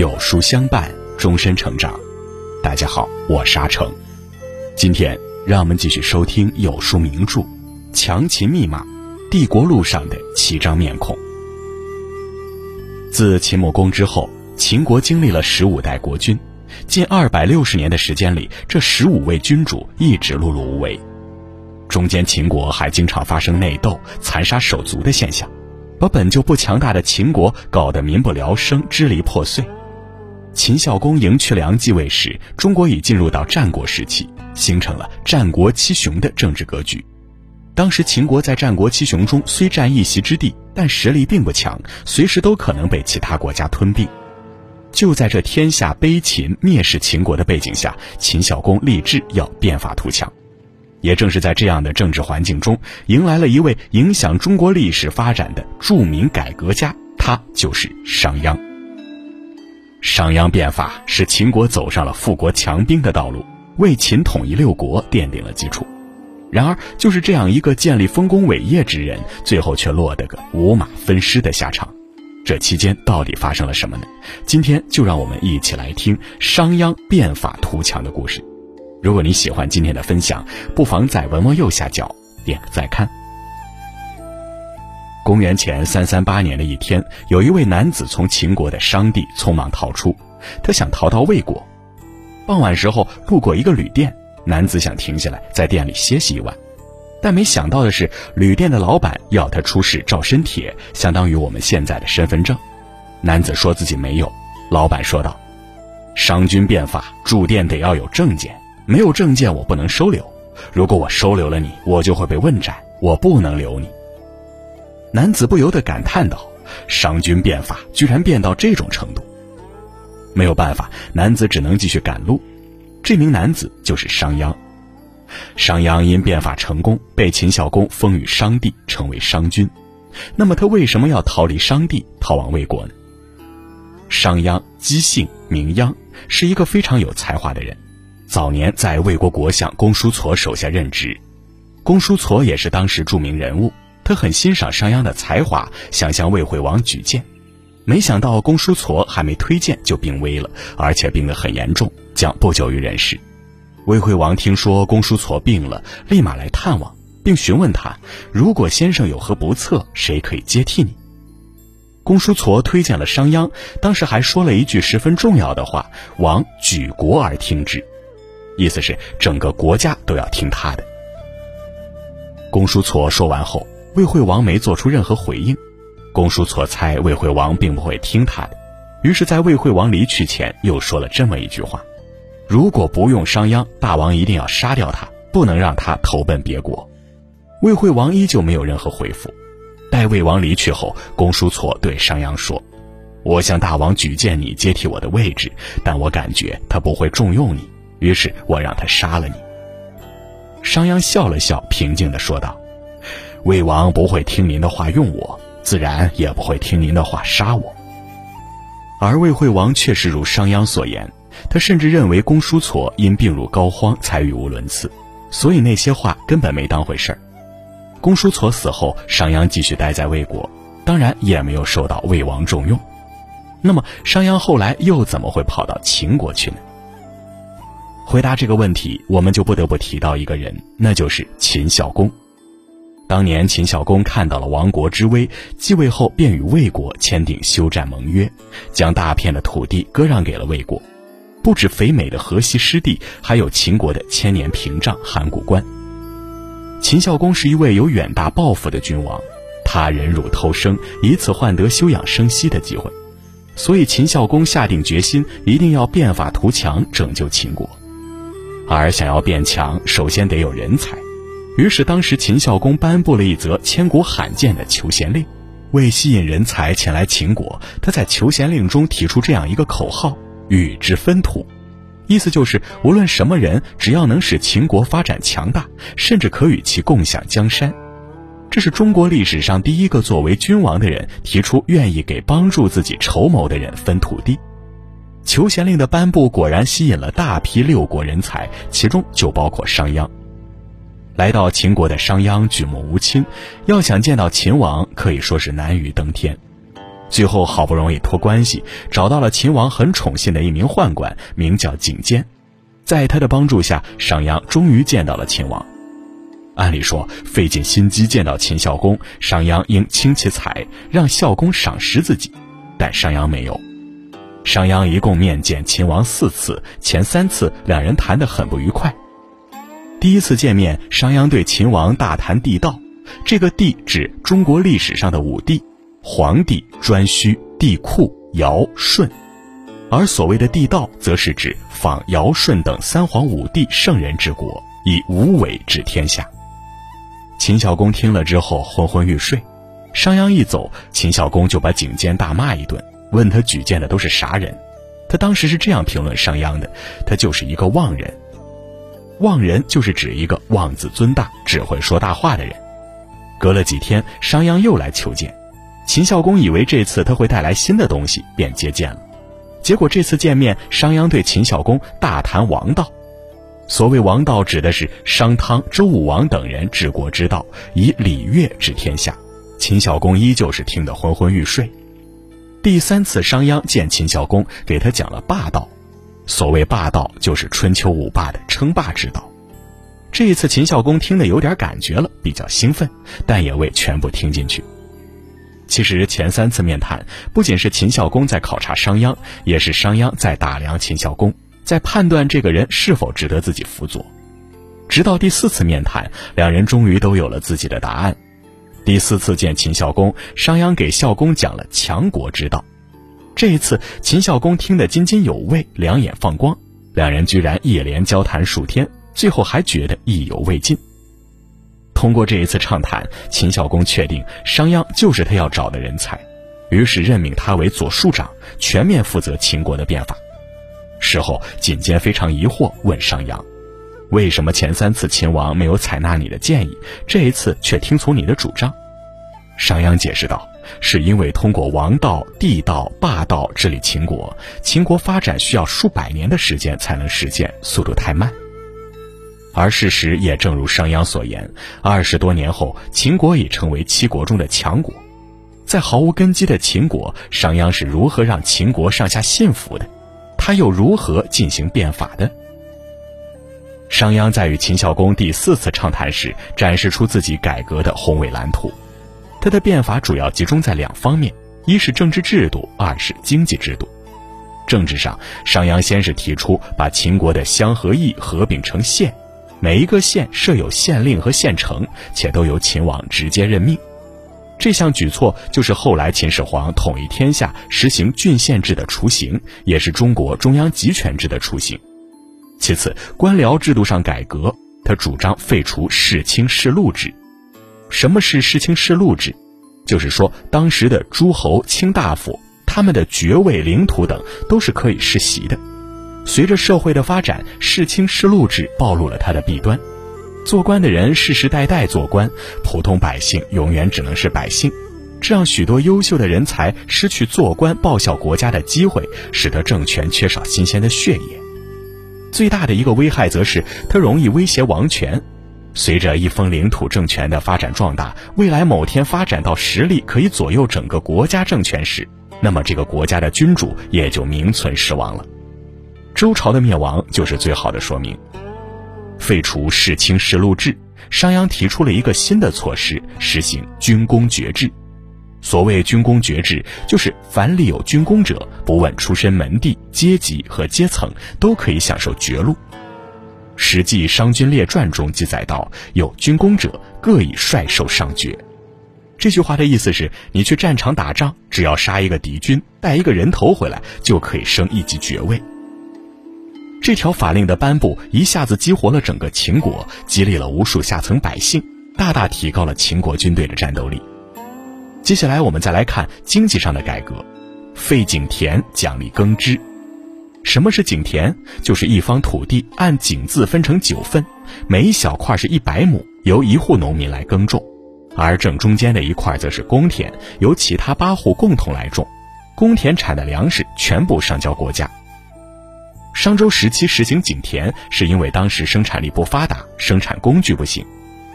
有书相伴，终身成长。大家好，我是阿成。今天让我们继续收听有书名著《强秦密码》，帝国路上的七张面孔。自秦穆公之后，秦国经历了十五代国君，近二百六十年的时间里，这十五位君主一直碌碌无为。中间，秦国还经常发生内斗、残杀手足的现象，把本就不强大的秦国搞得民不聊生、支离破碎。秦孝公赢渠梁继位时，中国已进入到战国时期，形成了战国七雄的政治格局。当时秦国在战国七雄中虽占一席之地，但实力并不强，随时都可能被其他国家吞并。就在这天下悲秦蔑视秦国的背景下，秦孝公立志要变法图强。也正是在这样的政治环境中，迎来了一位影响中国历史发展的著名改革家，他就是商鞅。商鞅变法使秦国走上了富国强兵的道路，为秦统一六国奠定了基础。然而，就是这样一个建立丰功伟业之人，最后却落得个五马分尸的下场。这期间到底发生了什么呢？今天就让我们一起来听商鞅变法图强的故事。如果你喜欢今天的分享，不妨在文末右下角点个再看。公元前三三八年的一天，有一位男子从秦国的商地匆忙逃出，他想逃到魏国。傍晚时候路过一个旅店。男子想停下来在店里歇息一晚，但没想到的是，旅店的老板要他出示照身帖，相当于我们现在的身份证。男子说自己没有，老板说道：“商君变法，住店得要有证件，没有证件我不能收留。如果我收留了你，我就会被问斩，我不能留你。”男子不由得感叹道：“商君变法，居然变到这种程度。”没有办法，男子只能继续赶路。这名男子就是商鞅。商鞅因变法成功，被秦孝公封于商地，成为商君。那么他为什么要逃离商地，逃往魏国呢？商鞅姬姓，名鞅，是一个非常有才华的人。早年在魏国国相公叔痤手下任职，公叔痤也是当时著名人物。他很欣赏商鞅的才华，想向魏惠王举荐。没想到公叔痤还没推荐就病危了，而且病得很严重。将不久于人世，魏惠王听说公叔痤病了，立马来探望，并询问他：如果先生有何不测，谁可以接替你？公叔痤推荐了商鞅，当时还说了一句十分重要的话：“王举国而听之”，意思是整个国家都要听他的。公叔痤说完后，魏惠王没做出任何回应。公叔痤猜魏惠王并不会听他的，于是，在魏惠王离去前，又说了这么一句话。如果不用商鞅，大王一定要杀掉他，不能让他投奔别国。魏惠王依旧没有任何回复。待魏王离去后，公叔痤对商鞅说：“我向大王举荐你接替我的位置，但我感觉他不会重用你，于是我让他杀了你。”商鞅笑了笑，平静地说道：“魏王不会听您的话用我，自然也不会听您的话杀我。”而魏惠王确实如商鞅所言。他甚至认为公叔痤因病入膏肓才语无伦次，所以那些话根本没当回事儿。公叔痤死后，商鞅继续待在魏国，当然也没有受到魏王重用。那么，商鞅后来又怎么会跑到秦国去呢？回答这个问题，我们就不得不提到一个人，那就是秦孝公。当年秦孝公看到了亡国之危，继位后便与魏国签订休战盟约，将大片的土地割让给了魏国。不止肥美的河西湿地，还有秦国的千年屏障函谷关。秦孝公是一位有远大抱负的君王，他忍辱偷生，以此换得休养生息的机会，所以秦孝公下定决心，一定要变法图强，拯救秦国。而想要变强，首先得有人才，于是当时秦孝公颁布了一则千古罕见的求贤令，为吸引人才前来秦国，他在求贤令中提出这样一个口号。与之分土，意思就是无论什么人，只要能使秦国发展强大，甚至可与其共享江山。这是中国历史上第一个作为君王的人提出愿意给帮助自己筹谋的人分土地。求贤令的颁布果然吸引了大批六国人才，其中就包括商鞅。来到秦国的商鞅举目无亲，要想见到秦王，可以说是难于登天。最后好不容易托关系找到了秦王很宠信的一名宦官，名叫景监。在他的帮助下，商鞅终于见到了秦王。按理说，费尽心机见到秦孝公，商鞅应倾其才，让孝公赏识自己。但商鞅没有。商鞅一共面见秦王四次，前三次两人谈得很不愉快。第一次见面，商鞅对秦王大谈地道，这个“地”指中国历史上的五帝：黄帝、颛顼、帝喾、尧、舜。而所谓的地道，则是指仿尧舜等三皇五帝圣人之国，以无为治天下。秦孝公听了之后昏昏欲睡，商鞅一走，秦孝公就把景监大骂一顿，问他举荐的都是啥人。他当时是这样评论商鞅的：他就是一个妄人。妄人就是指一个妄自尊大、只会说大话的人。隔了几天，商鞅又来求见，秦孝公以为这次他会带来新的东西，便接见了。结果这次见面，商鞅对秦孝公大谈王道。所谓王道，指的是商汤、周武王等人治国之道，以礼乐治天下。秦孝公依旧是听得昏昏欲睡。第三次，商鞅见秦孝公，给他讲了霸道。所谓霸道，就是春秋五霸的称霸之道。这一次，秦孝公听得有点感觉了，比较兴奋，但也未全部听进去。其实前三次面谈，不仅是秦孝公在考察商鞅，也是商鞅在打量秦孝公，在判断这个人是否值得自己辅佐。直到第四次面谈，两人终于都有了自己的答案。第四次见秦孝公，商鞅给孝公讲了强国之道。这一次，秦孝公听得津津有味，两眼放光。两人居然一连交谈数天，最后还觉得意犹未尽。通过这一次畅谈，秦孝公确定商鞅就是他要找的人才，于是任命他为左庶长，全面负责秦国的变法。事后，景监非常疑惑，问商鞅：“为什么前三次秦王没有采纳你的建议，这一次却听从你的主张？”商鞅解释道：“是因为通过王道、地道、霸道治理秦国，秦国发展需要数百年的时间才能实现，速度太慢。”而事实也正如商鞅所言，二十多年后，秦国已成为七国中的强国。在毫无根基的秦国，商鞅是如何让秦国上下信服的？他又如何进行变法的？商鞅在与秦孝公第四次畅谈时，展示出自己改革的宏伟蓝图。他的变法主要集中在两方面：一是政治制度，二是经济制度。政治上，商鞅先是提出把秦国的乡和邑合并成县。每一个县设有县令和县丞，且都由秦王直接任命。这项举措就是后来秦始皇统一天下、实行郡县制的雏形，也是中国中央集权制的雏形。其次，官僚制度上改革，他主张废除世卿世禄制。什么是世卿世禄制？就是说，当时的诸侯、卿大夫，他们的爵位、领土等都是可以世袭的。随着社会的发展，世卿世禄制暴露了它的弊端。做官的人世世代代做官，普通百姓永远只能是百姓，这让许多优秀的人才失去做官报效国家的机会，使得政权缺少新鲜的血液。最大的一个危害则是它容易威胁王权。随着一方领土政权的发展壮大，未来某天发展到实力可以左右整个国家政权时，那么这个国家的君主也就名存实亡了。周朝的灭亡就是最好的说明。废除世卿世禄制，商鞅提出了一个新的措施，实行军功爵制。所谓军功爵制，就是凡立有军功者，不问出身门第、阶级和阶层，都可以享受爵禄。《史记·商君列传》中记载道：“有军功者，各以帅受上爵。”这句话的意思是，你去战场打仗，只要杀一个敌军，带一个人头回来，就可以升一级爵位。这条法令的颁布一下子激活了整个秦国，激励了无数下层百姓，大大提高了秦国军队的战斗力。接下来我们再来看经济上的改革，废井田，奖励耕织。什么是井田？就是一方土地按井字分成九份，每一小块是一百亩，由一户农民来耕种，而正中间的一块则是公田，由其他八户共同来种，公田产的粮食全部上交国家。商周时期实行井田，是因为当时生产力不发达，生产工具不行。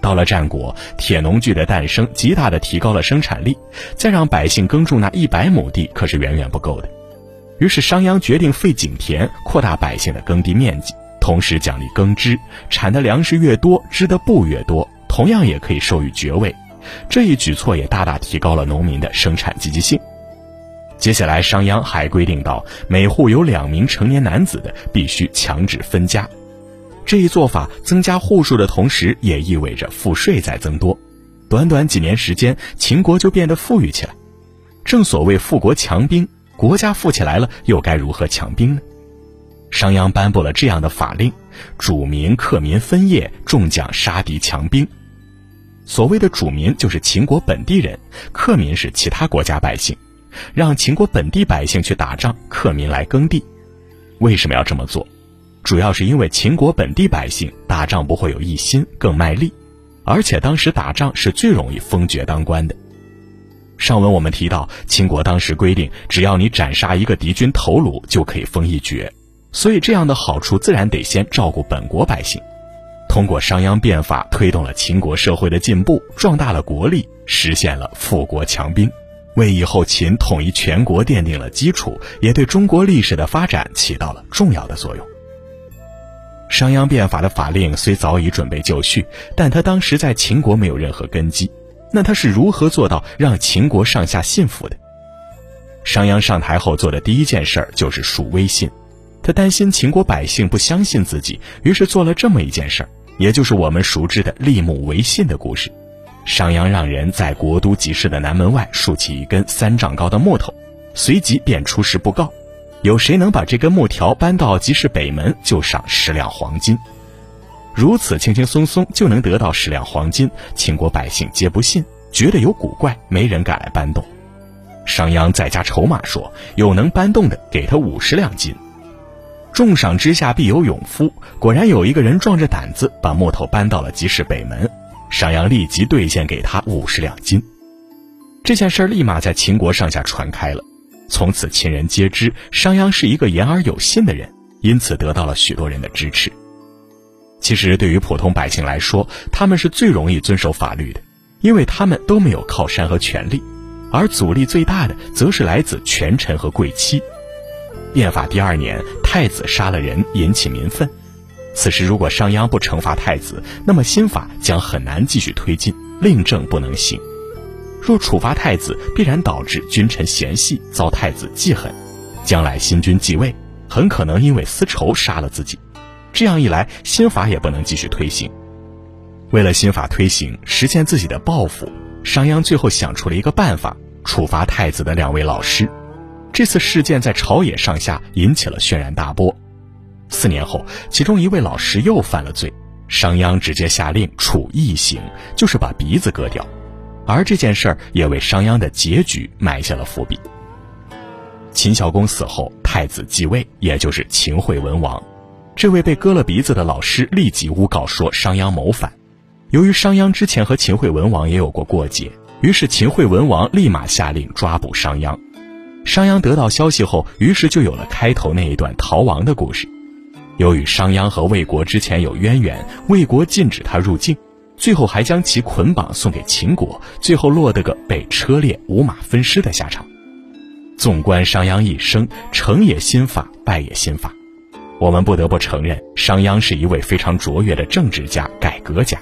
到了战国，铁农具的诞生极大的提高了生产力，再让百姓耕种那一百亩地可是远远不够的。于是商鞅决定废井田，扩大百姓的耕地面积，同时奖励耕织，产的粮食越多，织的布越多，同样也可以授予爵位。这一举措也大大提高了农民的生产积极性。接下来，商鞅还规定到，每户有两名成年男子的，必须强制分家。这一做法增加户数的同时，也意味着赋税在增多。短短几年时间，秦国就变得富裕起来。正所谓富国强兵，国家富起来了，又该如何强兵呢？商鞅颁布了这样的法令：主民、克民分业，重奖杀敌强兵。所谓的主民就是秦国本地人，克民是其他国家百姓，让秦国本地百姓去打仗，克民来耕地。为什么要这么做？主要是因为秦国本地百姓打仗不会有一心，更卖力，而且当时打仗是最容易封爵当官的。上文我们提到，秦国当时规定，只要你斩杀一个敌军头颅，就可以封一爵，所以这样的好处自然得先照顾本国百姓。通过商鞅变法，推动了秦国社会的进步，壮大了国力，实现了富国强兵，为以后秦统一全国奠定了基础，也对中国历史的发展起到了重要的作用。商鞅变法的法令虽早已准备就绪，但他当时在秦国没有任何根基。那他是如何做到让秦国上下信服的？商鞅上台后做的第一件事就是树威信。他担心秦国百姓不相信自己，于是做了这么一件事儿，也就是我们熟知的立木为信的故事。商鞅让人在国都集市的南门外竖起一根三丈高的木头，随即便出示布告。有谁能把这根木条搬到集市北门，就赏十两黄金。如此轻轻松松就能得到十两黄金，秦国百姓皆不信，觉得有古怪，没人敢来搬动。商鞅再加筹码说：“有能搬动的，给他五十两金。重赏之下必有勇夫。”果然有一个人壮着胆子把木头搬到了集市北门，商鞅立即兑现给他五十两金。这件事儿立马在秦国上下传开了。从此，秦人皆知商鞅是一个言而有信的人，因此得到了许多人的支持。其实，对于普通百姓来说，他们是最容易遵守法律的，因为他们都没有靠山和权力，而阻力最大的，则是来自权臣和贵戚。变法第二年，太子杀了人，引起民愤。此时，如果商鞅不惩罚太子，那么新法将很难继续推进，令政不能行。若处罚太子，必然导致君臣嫌隙，遭太子记恨，将来新君继位，很可能因为私仇杀了自己。这样一来，新法也不能继续推行。为了新法推行，实现自己的抱负，商鞅最后想出了一个办法：处罚太子的两位老师。这次事件在朝野上下引起了轩然大波。四年后，其中一位老师又犯了罪，商鞅直接下令处异刑，就是把鼻子割掉。而这件事儿也为商鞅的结局埋下了伏笔。秦孝公死后，太子继位，也就是秦惠文王。这位被割了鼻子的老师立即诬告说商鞅谋反。由于商鞅之前和秦惠文王也有过过节，于是秦惠文王立马下令抓捕商鞅。商鞅得到消息后，于是就有了开头那一段逃亡的故事。由于商鞅和魏国之前有渊源，魏国禁止他入境。最后还将其捆绑送给秦国，最后落得个被车裂、五马分尸的下场。纵观商鞅一生，成也新法，败也新法。我们不得不承认，商鞅是一位非常卓越的政治家、改革家。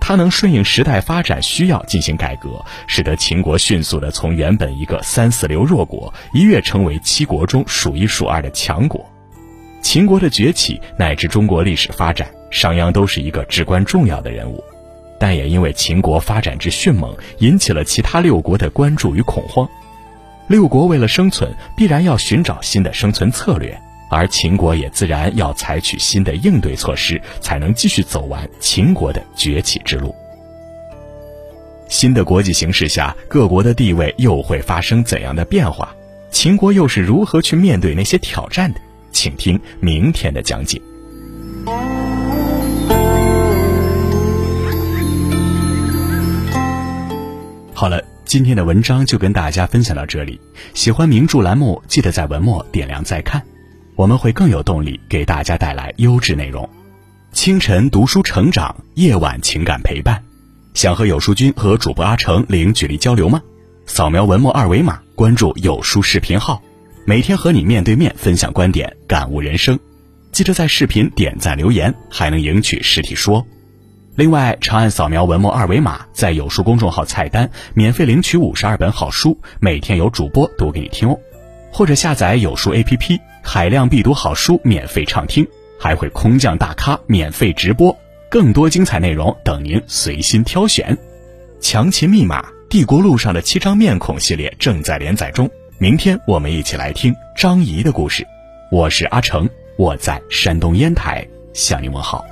他能顺应时代发展需要进行改革，使得秦国迅速地从原本一个三四流弱国，一跃成为七国中数一数二的强国。秦国的崛起乃至中国历史发展，商鞅都是一个至关重要的人物。但也因为秦国发展之迅猛，引起了其他六国的关注与恐慌。六国为了生存，必然要寻找新的生存策略，而秦国也自然要采取新的应对措施，才能继续走完秦国的崛起之路。新的国际形势下，各国的地位又会发生怎样的变化？秦国又是如何去面对那些挑战的？请听明天的讲解。好了，今天的文章就跟大家分享到这里。喜欢名著栏目，记得在文末点亮再看，我们会更有动力给大家带来优质内容。清晨读书成长，夜晚情感陪伴。想和有书君和主播阿成零距离交流吗？扫描文末二维码，关注有书视频号，每天和你面对面分享观点，感悟人生。记得在视频点赞留言，还能赢取实体书。另外，长按扫描文末二维码，在有书公众号菜单免费领取五十二本好书，每天有主播读给你听哦。或者下载有书 APP，海量必读好书免费畅听，还会空降大咖免费直播，更多精彩内容等您随心挑选。强秦密码：帝国路上的七张面孔系列正在连载中，明天我们一起来听张仪的故事。我是阿成，我在山东烟台向您问好。